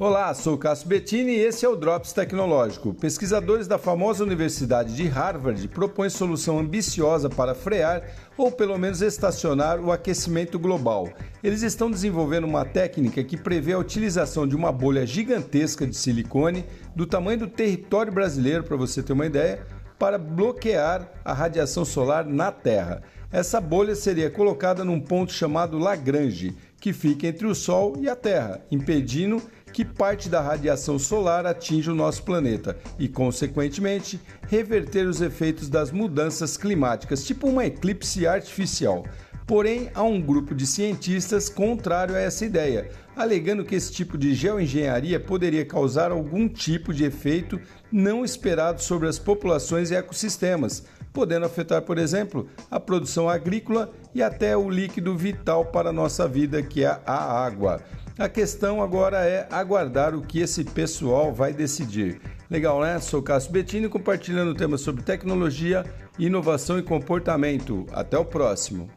Olá, sou Cássio Bettini e esse é o Drops Tecnológico. Pesquisadores da famosa Universidade de Harvard propõem solução ambiciosa para frear ou pelo menos estacionar o aquecimento global. Eles estão desenvolvendo uma técnica que prevê a utilização de uma bolha gigantesca de silicone do tamanho do território brasileiro, para você ter uma ideia, para bloquear a radiação solar na Terra. Essa bolha seria colocada num ponto chamado Lagrange, que fica entre o Sol e a Terra, impedindo que parte da radiação solar atinja o nosso planeta e, consequentemente, reverter os efeitos das mudanças climáticas, tipo uma eclipse artificial. Porém, há um grupo de cientistas contrário a essa ideia, alegando que esse tipo de geoengenharia poderia causar algum tipo de efeito não esperado sobre as populações e ecossistemas, podendo afetar, por exemplo, a produção agrícola e até o líquido vital para a nossa vida, que é a água. A questão agora é aguardar o que esse pessoal vai decidir. Legal, né? Sou Cássio Bettini compartilhando temas sobre tecnologia, inovação e comportamento. Até o próximo.